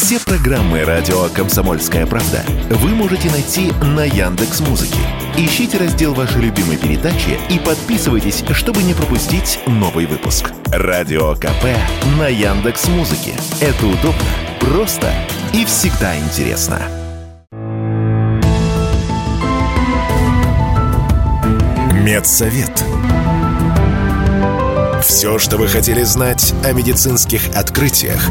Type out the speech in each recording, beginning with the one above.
Все программы радио Комсомольская правда вы можете найти на Яндекс Музыке. Ищите раздел вашей любимой передачи и подписывайтесь, чтобы не пропустить новый выпуск. Радио КП на Яндекс Музыке. Это удобно, просто и всегда интересно. Медсовет. Все, что вы хотели знать о медицинских открытиях,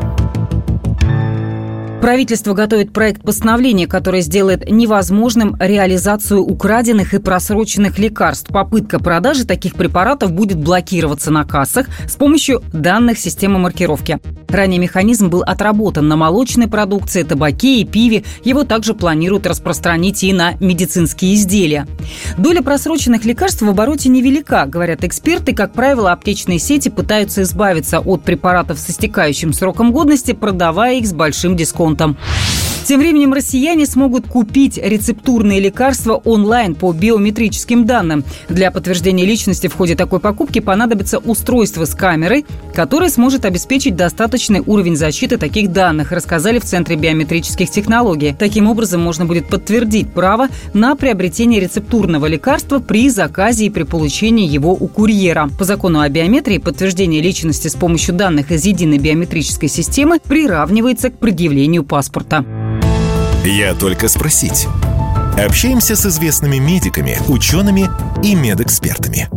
Правительство готовит проект постановления, который сделает невозможным реализацию украденных и просроченных лекарств. Попытка продажи таких препаратов будет блокироваться на кассах с помощью данных системы маркировки. Ранее механизм был отработан на молочной продукции, табаке и пиве. Его также планируют распространить и на медицинские изделия. Доля просроченных лекарств в обороте невелика, говорят эксперты. Как правило, аптечные сети пытаются избавиться от препаратов с истекающим сроком годности, продавая их с большим дисконтом фронтом. Тем временем россияне смогут купить рецептурные лекарства онлайн по биометрическим данным. Для подтверждения личности в ходе такой покупки понадобится устройство с камерой, которое сможет обеспечить достаточный уровень защиты таких данных, рассказали в Центре биометрических технологий. Таким образом, можно будет подтвердить право на приобретение рецептурного лекарства при заказе и при получении его у курьера. По закону о биометрии подтверждение личности с помощью данных из единой биометрической системы приравнивается к предъявлению паспорта. Я только спросить. Общаемся с известными медиками, учеными и медэкспертами.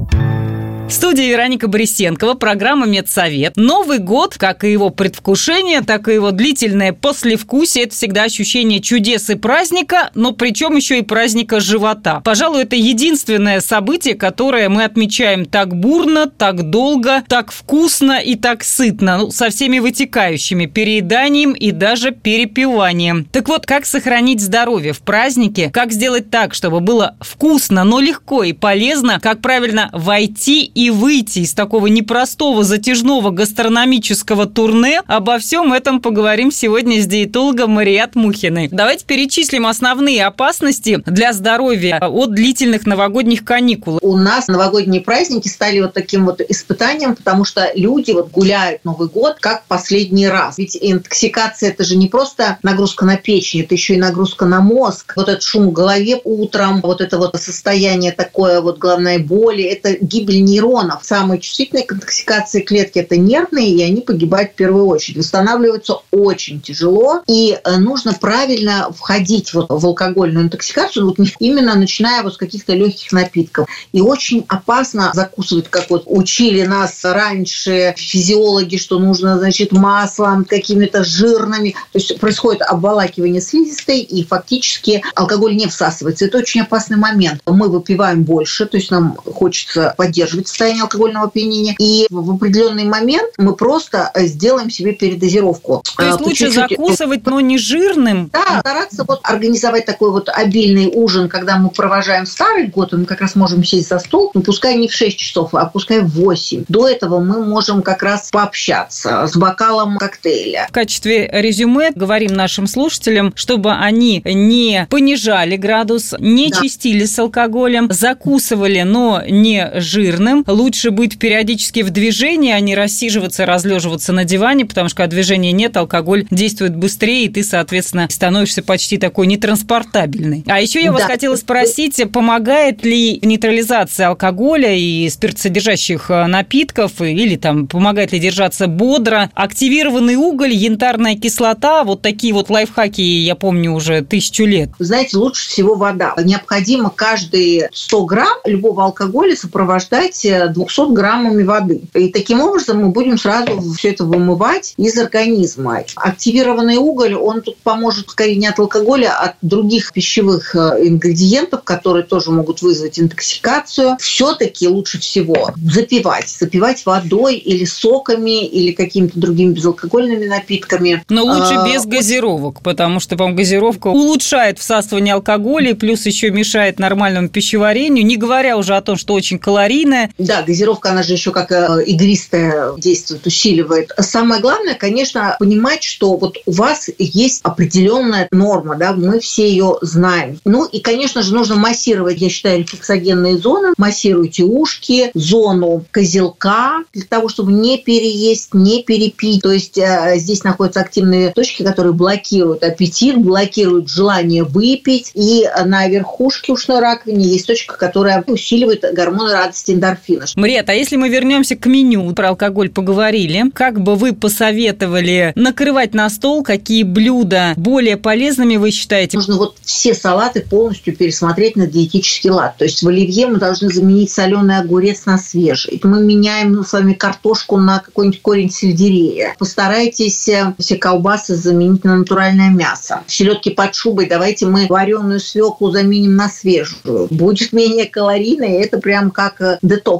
Студии Вероника Борисенкова, программа «Медсовет». Новый год, как и его предвкушение, так и его длительное послевкусие – это всегда ощущение чудес и праздника, но причем еще и праздника живота. Пожалуй, это единственное событие, которое мы отмечаем так бурно, так долго, так вкусно и так сытно, ну, со всеми вытекающими перееданием и даже перепиванием. Так вот, как сохранить здоровье в празднике, как сделать так, чтобы было вкусно, но легко и полезно, как правильно войти и выйти из такого непростого затяжного гастрономического турне, обо всем этом поговорим сегодня с диетологом Марият Мухиной. Давайте перечислим основные опасности для здоровья от длительных новогодних каникул. У нас новогодние праздники стали вот таким вот испытанием, потому что люди вот гуляют Новый год как последний раз. Ведь интоксикация – это же не просто нагрузка на печень, это еще и нагрузка на мозг. Вот этот шум в голове утром, вот это вот состояние такое вот головной боли, это гибель нейронов нейронов. Самые чувствительные к интоксикации клетки – это нервные, и они погибают в первую очередь. Восстанавливаются очень тяжело, и э, нужно правильно входить вот в алкогольную интоксикацию, вот именно начиная вот с каких-то легких напитков. И очень опасно закусывать, как вот учили нас раньше физиологи, что нужно, значит, маслом, какими-то жирными. То есть происходит обволакивание слизистой, и фактически алкоголь не всасывается. Это очень опасный момент. Мы выпиваем больше, то есть нам хочется поддерживать состояние алкогольного опьянения. И в определенный момент мы просто э, сделаем себе передозировку. То есть а, лучше чуть-чуть... закусывать, но не жирным? Да, стараться вот организовать такой вот обильный ужин, когда мы провожаем старый год, мы как раз можем сесть за стол, ну, пускай не в 6 часов, а пускай в 8. До этого мы можем как раз пообщаться с бокалом коктейля. В качестве резюме говорим нашим слушателям, чтобы они не понижали градус, не да. чистили с алкоголем, закусывали, но не жирным, лучше быть периодически в движении, а не рассиживаться, разлеживаться на диване, потому что когда движения нет, алкоголь действует быстрее, и ты, соответственно, становишься почти такой нетранспортабельный. А еще я вас хотела спросить, помогает ли нейтрализация алкоголя и спиртсодержащих э, напитков, или там помогает ли держаться бодро, активированный уголь, янтарная кислота, вот такие вот лайфхаки, я помню, уже тысячу лет. Знаете, лучше всего вода. Необходимо каждые 100 грамм любого алкоголя сопровождать 200 граммами воды. И таким образом мы будем сразу все это вымывать из организма. Активированный уголь, он тут поможет скорее не от алкоголя, а от других пищевых э, ингредиентов, которые тоже могут вызвать интоксикацию. Все-таки лучше всего запивать. Запивать водой или соками, или какими-то другими безалкогольными напитками. Но лучше а, без газировок, потому что, по-моему, газировка улучшает всасывание алкоголя, плюс еще мешает нормальному пищеварению, не говоря уже о том, что очень калорийная. Да, газировка, она же еще как э, игристая действует, усиливает. Самое главное, конечно, понимать, что вот у вас есть определенная норма, да, мы все ее знаем. Ну и, конечно же, нужно массировать, я считаю, рефлексогенные зоны. Массируйте ушки, зону козелка, для того, чтобы не переесть, не перепить. То есть э, здесь находятся активные точки, которые блокируют аппетит, блокируют желание выпить. И на верхушке ушной раковины есть точка, которая усиливает гормоны радости эндорфина. Мрет, а если мы вернемся к меню, про алкоголь поговорили, как бы вы посоветовали накрывать на стол, какие блюда более полезными вы считаете? Нужно вот все салаты полностью пересмотреть на диетический лад. То есть в оливье мы должны заменить соленый огурец на свежий. Мы меняем с вами картошку на какой-нибудь корень сельдерея. Постарайтесь э, все колбасы заменить на натуральное мясо. Селедки под шубой давайте мы вареную свеклу заменим на свежую. Будет менее калорийно, и это прям как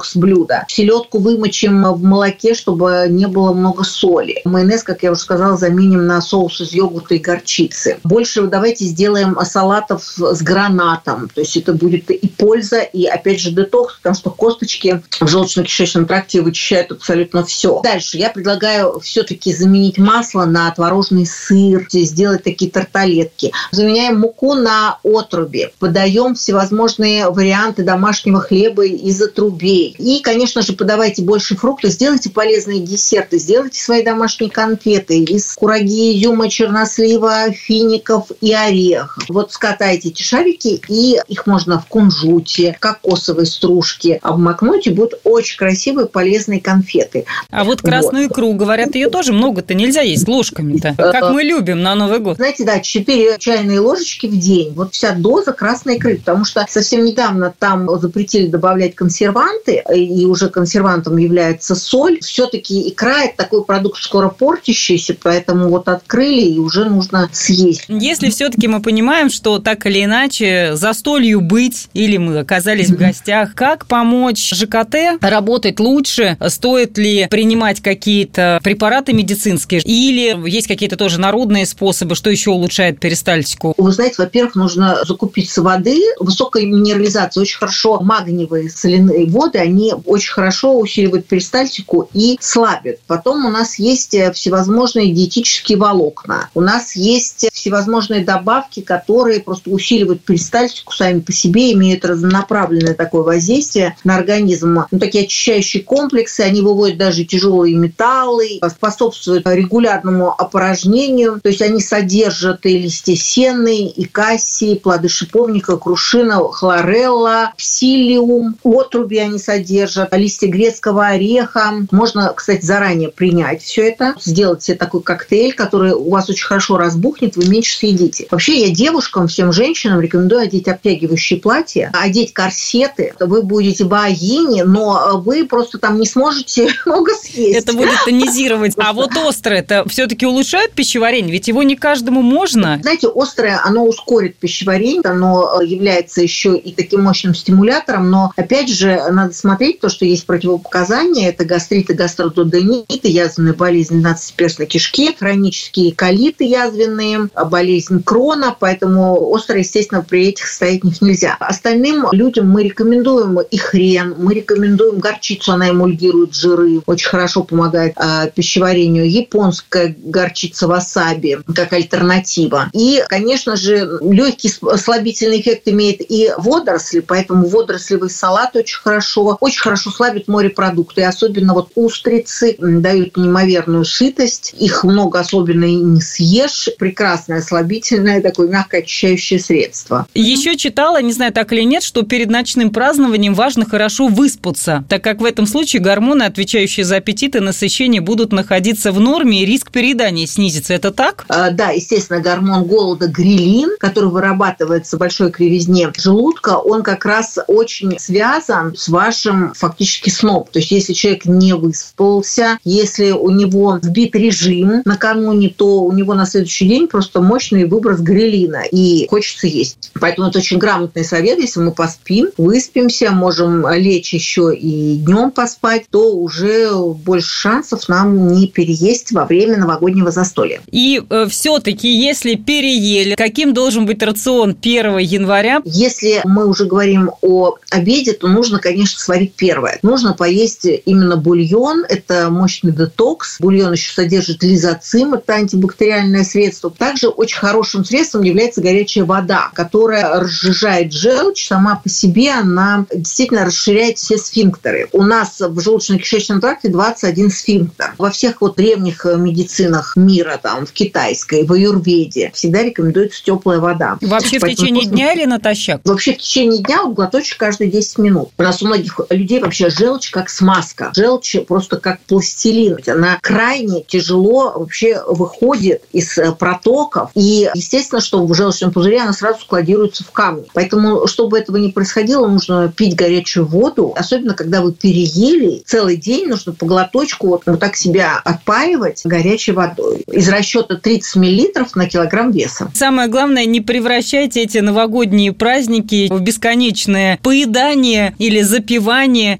э, детокс блюдо. Селедку вымочим в молоке, чтобы не было много соли. Майонез, как я уже сказала, заменим на соус из йогурта и горчицы. Больше давайте сделаем салатов с гранатом. То есть это будет и польза, и опять же детокс, потому что косточки в желудочно-кишечном тракте вычищают абсолютно все. Дальше я предлагаю все-таки заменить масло на творожный сыр, сделать такие тарталетки. Заменяем муку на отруби. Подаем всевозможные варианты домашнего хлеба из отрубей. И, конечно же, подавайте больше фруктов, сделайте полезные десерты, сделайте свои домашние конфеты из кураги, изюма, чернослива, фиников и орехов. Вот скатайте эти шарики, и их можно в кунжуте, кокосовой стружке обмакнуть, и будут очень красивые, полезные конфеты. А вот красную вот. икру, говорят, ее тоже много-то нельзя есть ложками-то, как мы любим на Новый год. Знаете, да, 4 чайные ложечки в день. Вот вся доза красной икры, потому что совсем недавно там запретили добавлять консерванты, и уже консервантом является соль. Все-таки икра – это такой продукт скоро портящийся, поэтому вот открыли, и уже нужно съесть. Если все-таки мы понимаем, что так или иначе за столью быть, или мы оказались в гостях, как помочь ЖКТ работать лучше? Стоит ли принимать какие-то препараты медицинские? Или есть какие-то тоже народные способы, что еще улучшает перистальтику? Вы знаете, во-первых, нужно закупиться воды. Высокая минерализация очень хорошо. Магниевые соляные воды, они очень хорошо усиливают перистальтику и слабят. Потом у нас есть всевозможные диетические волокна. У нас есть всевозможные добавки, которые просто усиливают перистальтику сами по себе, имеют разнонаправленное такое воздействие на организм. Ну, такие очищающие комплексы, они выводят даже тяжелые металлы, способствуют регулярному опорожнению, то есть они содержат и листья сены, и кассии, плоды шиповника, крушина, хлорелла, псилиум, отруби они содержат, листья грецкого ореха. Можно, кстати, заранее принять все это, сделать себе такой коктейль, который у вас очень хорошо разбухнет, вы меньше съедите. Вообще я девушкам, всем женщинам рекомендую одеть обтягивающие платья, одеть корсеты. Вы будете богини, но вы просто там не сможете много съесть. Это будет тонизировать. А вот острое это все-таки улучшает пищеварение? Ведь его не каждому можно. Знаете, острое, оно ускорит пищеварение, оно является еще и таким мощным стимулятором, но опять же, надо смотреть то, что есть противопоказания. Это гастрит и гастрододенит, язвенная болезнь 12-перстной кишки, хронические колиты язвенные, болезнь крона, поэтому острое, естественно, при этих состояниях нельзя. Остальным людям мы рекомендуем и хрен, мы рекомендуем горчицу, она эмульгирует жиры, очень хорошо помогает э, пищеварению. Японская горчица васаби как альтернатива. И, конечно же, легкий слабительный эффект имеет и водоросли, поэтому водорослевый салат очень хорошо, очень хорошо слабит морепродукты, и особенно вот устрицы дают неимоверную сытость, их много особенно и не съешь, прекрасное слабительное такое мягкое очищающее средство. Еще читала, не знаю, так или нет, что перед ночным празднованием важно хорошо выспаться, так как в этом случае гормоны, отвечающие за аппетит и насыщение, будут находиться в норме, и риск переедания снизится. Это так? А, да, естественно, гормон голода грилин, который вырабатывается в большой кривизне желудка, он как раз очень связан с вашей режем фактически сноп. То есть если человек не выспался, если у него сбит режим накануне, то у него на следующий день просто мощный выброс грелина и хочется есть. Поэтому это очень грамотный совет. Если мы поспим, выспимся, можем лечь еще и днем поспать, то уже больше шансов нам не переесть во время новогоднего застолья. И э, все-таки, если переели, каким должен быть рацион 1 января? Если мы уже говорим о обеде, то нужно, конечно, сварить первое. Нужно поесть именно бульон. Это мощный детокс. Бульон еще содержит лизоцим, это антибактериальное средство. Также очень хорошим средством является горячая вода, которая разжижает желчь. Сама по себе она действительно расширяет все сфинктеры. У нас в желудочно-кишечном тракте 21 сфинктер. Во всех вот древних медицинах мира, там, в китайской, в аюрведе, всегда рекомендуется теплая вода. Вообще Поэтому в течение вкусно... дня или натощак? Вообще в течение дня вот глоточек каждые 10 минут. У нас у многих людей вообще желчь как смазка. Желчь просто как пластилин. Она крайне тяжело вообще выходит из э, протоков. И естественно, что в желчном пузыре она сразу складируется в камни. Поэтому, чтобы этого не происходило, нужно пить горячую воду. Особенно, когда вы переели, целый день нужно по глоточку вот, вот так себя отпаивать горячей водой. Из расчета 30 миллилитров на килограмм веса. Самое главное, не превращайте эти новогодние праздники в бесконечное поедание или запивание,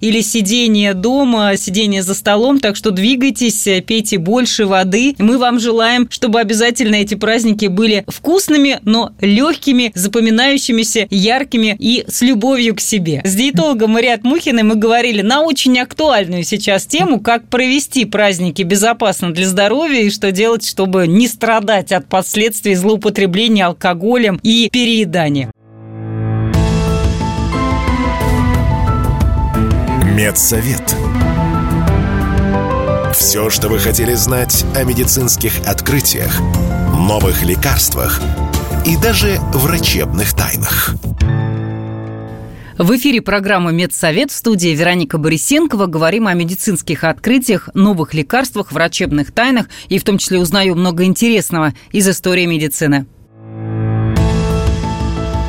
или сидение дома, сидение за столом. Так что двигайтесь, пейте больше воды. Мы вам желаем, чтобы обязательно эти праздники были вкусными, но легкими, запоминающимися, яркими и с любовью к себе. С диетологом Мариат Мухиной мы говорили на очень актуальную сейчас тему, как провести праздники безопасно для здоровья и что делать, чтобы не страдать от последствий злоупотребления алкоголем и переедания. Медсовет. Все, что вы хотели знать о медицинских открытиях, новых лекарствах и даже врачебных тайнах. В эфире программы «Медсовет» в студии Вероника Борисенкова. Говорим о медицинских открытиях, новых лекарствах, врачебных тайнах и в том числе узнаю много интересного из истории медицины.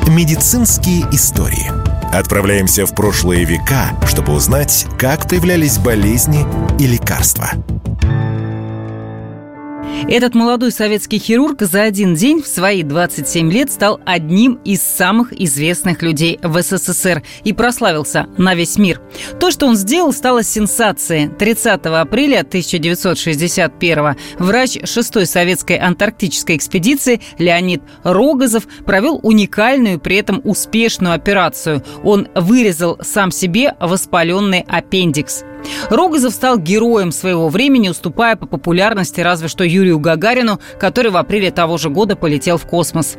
Медицинские истории – Отправляемся в прошлые века, чтобы узнать, как появлялись болезни и лекарства. Этот молодой советский хирург за один день в свои 27 лет стал одним из самых известных людей в СССР и прославился на весь мир. То, что он сделал, стало сенсацией. 30 апреля 1961 врач 6-й советской антарктической экспедиции Леонид Рогозов провел уникальную, при этом успешную операцию. Он вырезал сам себе воспаленный аппендикс. Рогозов стал героем своего времени, уступая по популярности разве что Юрию Гагарину, который в апреле того же года полетел в космос.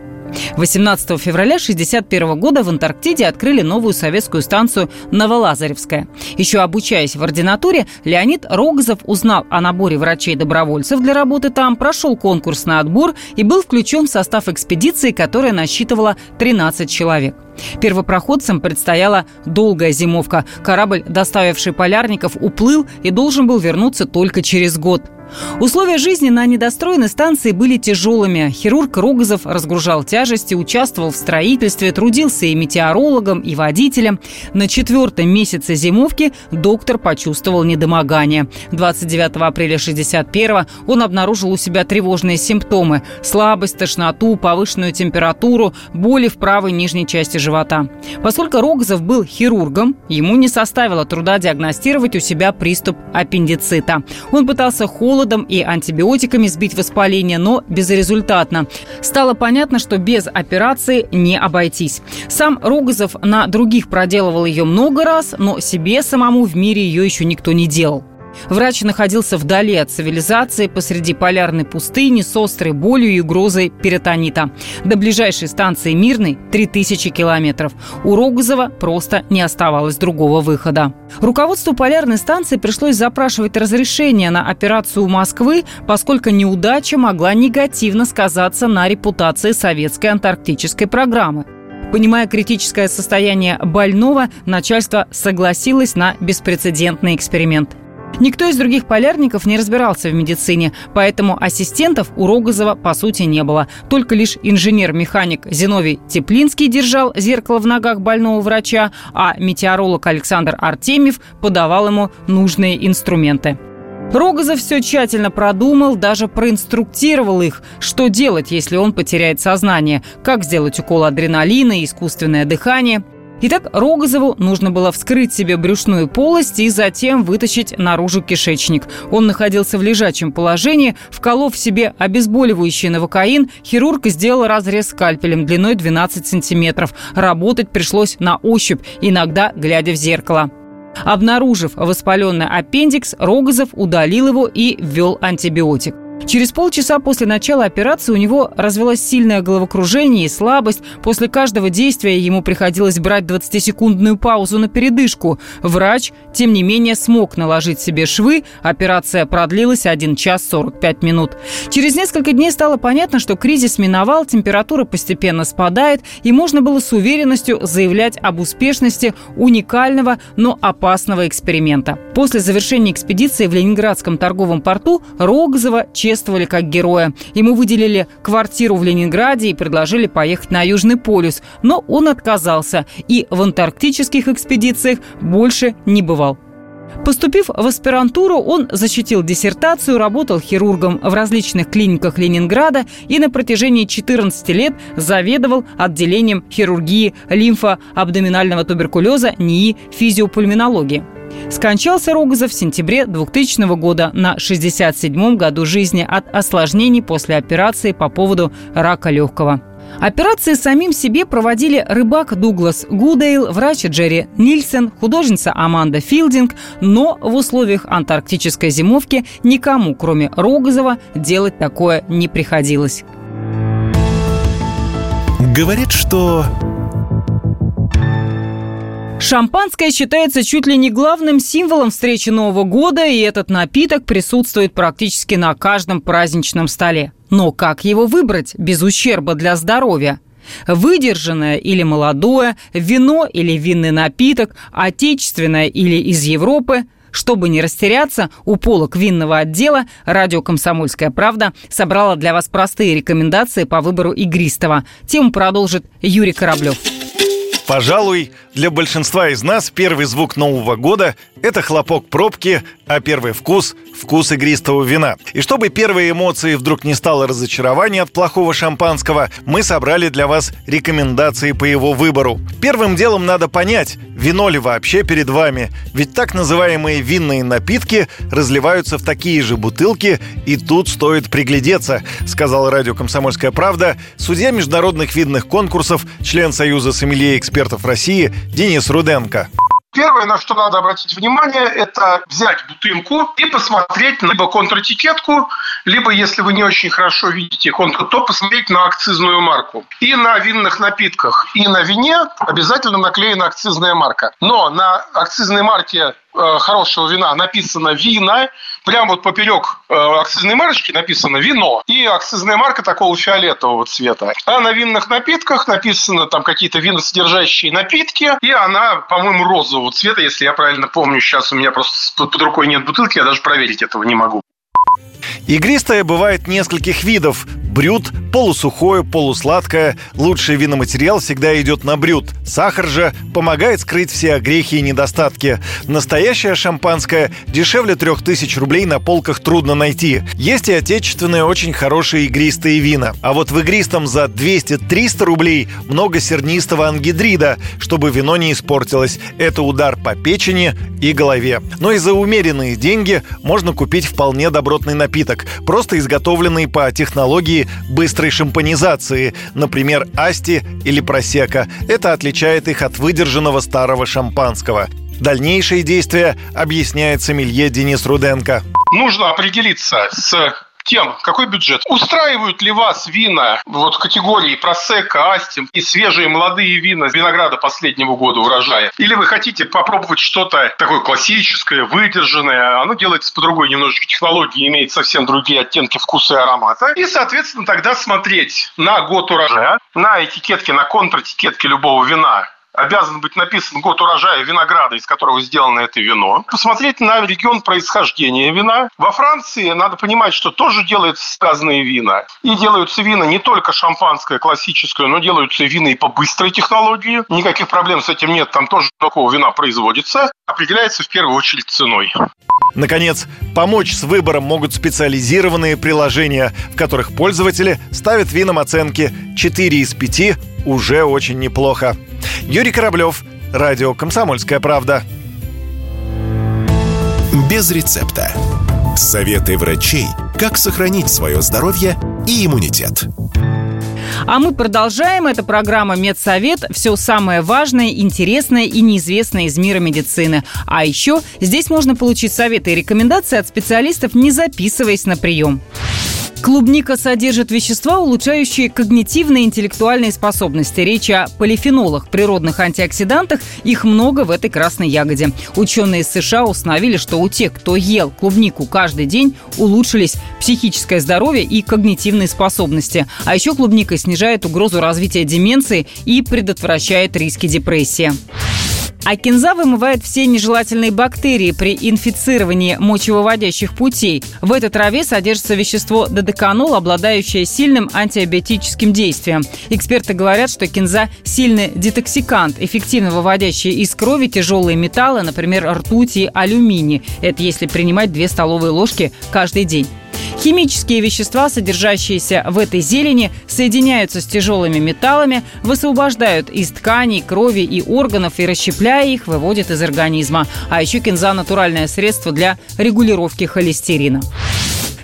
18 февраля 1961 года в Антарктиде открыли новую советскую станцию Новолазаревская. Еще обучаясь в ординатуре, Леонид Рогозов узнал о наборе врачей-добровольцев для работы там, прошел конкурс на отбор и был включен в состав экспедиции, которая насчитывала 13 человек. Первопроходцам предстояла долгая зимовка. Корабль, доставивший полярников, уплыл и должен был вернуться только через год – Условия жизни на недостроенной станции были тяжелыми. Хирург Рогозов разгружал тяжести, участвовал в строительстве, трудился и метеорологом, и водителем. На четвертом месяце зимовки доктор почувствовал недомогание. 29 апреля 61 он обнаружил у себя тревожные симптомы – слабость, тошноту, повышенную температуру, боли в правой нижней части живота. Поскольку Рогозов был хирургом, ему не составило труда диагностировать у себя приступ аппендицита. Он пытался холодно холодом и антибиотиками сбить воспаление, но безрезультатно. Стало понятно, что без операции не обойтись. Сам Рогозов на других проделывал ее много раз, но себе самому в мире ее еще никто не делал. Врач находился вдали от цивилизации, посреди полярной пустыни с острой болью и угрозой перитонита. До ближайшей станции Мирной 3000 километров. У Рогозова просто не оставалось другого выхода. Руководству полярной станции пришлось запрашивать разрешение на операцию у Москвы, поскольку неудача могла негативно сказаться на репутации советской антарктической программы. Понимая критическое состояние больного, начальство согласилось на беспрецедентный эксперимент. Никто из других полярников не разбирался в медицине, поэтому ассистентов у Рогозова по сути не было. Только лишь инженер-механик Зиновий Теплинский держал зеркало в ногах больного врача, а метеоролог Александр Артемьев подавал ему нужные инструменты. Рогозов все тщательно продумал, даже проинструктировал их, что делать, если он потеряет сознание, как сделать укол адреналина искусственное дыхание – Итак, Рогозову нужно было вскрыть себе брюшную полость и затем вытащить наружу кишечник. Он находился в лежачем положении. Вколов себе обезболивающий новокаин, хирург сделал разрез скальпелем длиной 12 сантиметров. Работать пришлось на ощупь, иногда глядя в зеркало. Обнаружив воспаленный аппендикс, Рогозов удалил его и ввел антибиотик. Через полчаса после начала операции у него развелось сильное головокружение и слабость. После каждого действия ему приходилось брать 20-секундную паузу на передышку. Врач, тем не менее, смог наложить себе швы. Операция продлилась 1 час 45 минут. Через несколько дней стало понятно, что кризис миновал, температура постепенно спадает, и можно было с уверенностью заявлять об успешности уникального, но опасного эксперимента. После завершения экспедиции в Ленинградском торговом порту Рогозова чествовали как героя. Ему выделили квартиру в Ленинграде и предложили поехать на Южный полюс, но он отказался и в антарктических экспедициях больше не бывал. Поступив в аспирантуру, он защитил диссертацию, работал хирургом в различных клиниках Ленинграда и на протяжении 14 лет заведовал отделением хирургии лимфоабдоминального туберкулеза НИИ физиопульминологии. Скончался Рогозов в сентябре 2000 года на 67-м году жизни от осложнений после операции по поводу рака легкого. Операции самим себе проводили рыбак Дуглас Гудейл, врач Джерри Нильсен, художница Аманда Филдинг, но в условиях антарктической зимовки никому, кроме Рогозова, делать такое не приходилось. Говорит, что Шампанское считается чуть ли не главным символом встречи Нового года, и этот напиток присутствует практически на каждом праздничном столе. Но как его выбрать без ущерба для здоровья? Выдержанное или молодое, вино или винный напиток, отечественное или из Европы – чтобы не растеряться, у полок винного отдела радио «Комсомольская правда» собрала для вас простые рекомендации по выбору игристого. Тему продолжит Юрий Кораблев. Пожалуй, для большинства из нас первый звук Нового года – это хлопок пробки, а первый вкус – вкус игристого вина. И чтобы первые эмоции вдруг не стало разочарования от плохого шампанского, мы собрали для вас рекомендации по его выбору. Первым делом надо понять, вино ли вообще перед вами, ведь так называемые винные напитки разливаются в такие же бутылки, и тут стоит приглядеться, сказал радио «Комсомольская правда» судья международных винных конкурсов, член Союза сомелье экспертов России Денис Руденко. Первое, на что надо обратить внимание, это взять бутылку и посмотреть либо контратикетку, либо, если вы не очень хорошо видите контр, то посмотреть на акцизную марку. И на винных напитках, и на вине обязательно наклеена акцизная марка. Но на акцизной марке э, хорошего вина написано «вина», прямо вот поперек э, акцизной марочки написано «вино» и акцизная марка такого фиолетового цвета. А на винных напитках написано там какие-то виносодержащие напитки, и она, по-моему, розового цвета, если я правильно помню. Сейчас у меня просто под рукой нет бутылки, я даже проверить этого не могу. Игристое бывает нескольких видов. Брют, полусухое, полусладкое. Лучший виноматериал всегда идет на брют. Сахар же помогает скрыть все огрехи и недостатки. Настоящее шампанское дешевле 3000 рублей на полках трудно найти. Есть и отечественные очень хорошие игристые вина. А вот в игристом за 200-300 рублей много сернистого ангидрида, чтобы вино не испортилось. Это удар по печени и голове. Но и за умеренные деньги можно купить вполне добротный напиток, просто изготовленный по технологии быстрой шампанизации, например, асти или просека. Это отличает их от выдержанного старого шампанского. Дальнейшие действия объясняет сомелье Денис Руденко. Нужно определиться с тем, какой бюджет. Устраивают ли вас вина вот категории просека, астим и свежие молодые вина винограда последнего года урожая? Или вы хотите попробовать что-то такое классическое, выдержанное? Оно делается по другой немножечко технологии, имеет совсем другие оттенки вкуса и аромата. И, соответственно, тогда смотреть на год урожая, на этикетке, на контратикетке любого вина обязан быть написан год урожая винограда, из которого сделано это вино. Посмотреть на регион происхождения вина. Во Франции надо понимать, что тоже делаются сказанные вина. И делаются вина не только шампанское, классическое, но делаются вина и по быстрой технологии. Никаких проблем с этим нет, там тоже такого вина производится. Определяется в первую очередь ценой. Наконец, помочь с выбором могут специализированные приложения, в которых пользователи ставят винам оценки 4 из 5 уже очень неплохо. Юрий Кораблев, Радио «Комсомольская правда». Без рецепта. Советы врачей, как сохранить свое здоровье и иммунитет. А мы продолжаем. Это программа «Медсовет». Все самое важное, интересное и неизвестное из мира медицины. А еще здесь можно получить советы и рекомендации от специалистов, не записываясь на прием. Клубника содержит вещества, улучшающие когнитивные и интеллектуальные способности. Речь о полифенолах, природных антиоксидантах. Их много в этой красной ягоде. Ученые из США установили, что у тех, кто ел клубнику каждый день, улучшились психическое здоровье и когнитивные способности. А еще клубника снижает угрозу развития деменции и предотвращает риски депрессии. А кинза вымывает все нежелательные бактерии при инфицировании мочевыводящих путей. В этой траве содержится вещество додеканол, обладающее сильным антиабиотическим действием. Эксперты говорят, что кинза – сильный детоксикант, эффективно выводящий из крови тяжелые металлы, например, ртуть и алюминий. Это если принимать 2 столовые ложки каждый день. Химические вещества, содержащиеся в этой зелени, соединяются с тяжелыми металлами, высвобождают из тканей, крови и органов и, расщепляя их, выводят из организма. А еще кинза – натуральное средство для регулировки холестерина.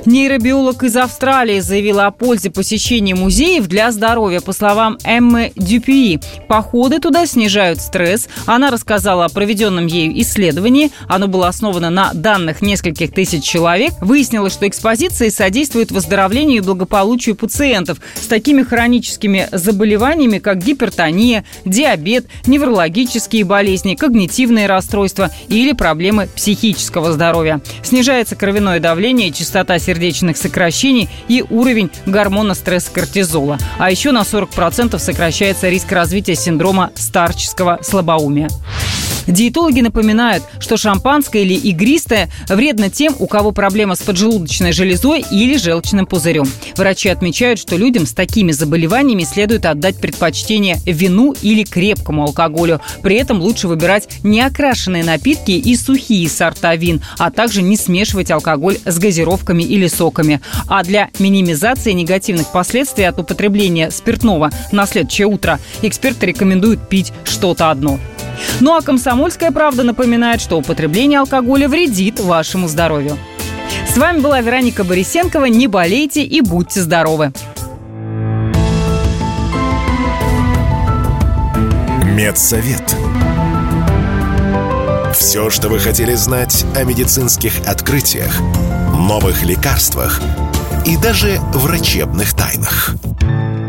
Нейробиолог из Австралии заявила о пользе посещения музеев для здоровья. По словам Эммы Дюпюи, походы туда снижают стресс. Она рассказала о проведенном ею исследовании. Оно было основано на данных нескольких тысяч человек. Выяснилось, что экспозиции содействуют выздоровлению и благополучию пациентов с такими хроническими заболеваниями, как гипертония, диабет, неврологические болезни, когнитивные расстройства или проблемы психического здоровья. Снижается кровяное давление, частота сердца сердечных сокращений и уровень гормона стресса кортизола. А еще на 40% сокращается риск развития синдрома старческого слабоумия. Диетологи напоминают, что шампанское или игристое вредно тем, у кого проблема с поджелудочной железой или желчным пузырем. Врачи отмечают, что людям с такими заболеваниями следует отдать предпочтение вину или крепкому алкоголю. При этом лучше выбирать неокрашенные напитки и сухие сорта вин, а также не смешивать алкоголь с газировками или соками. А для минимизации негативных последствий от употребления спиртного на следующее утро эксперты рекомендуют пить что-то одно. Ну а «Комсомольская правда» напоминает, что употребление алкоголя вредит вашему здоровью. С вами была Вероника Борисенкова. Не болейте и будьте здоровы! Медсовет. Все, что вы хотели знать о медицинских открытиях, новых лекарствах и даже врачебных тайнах –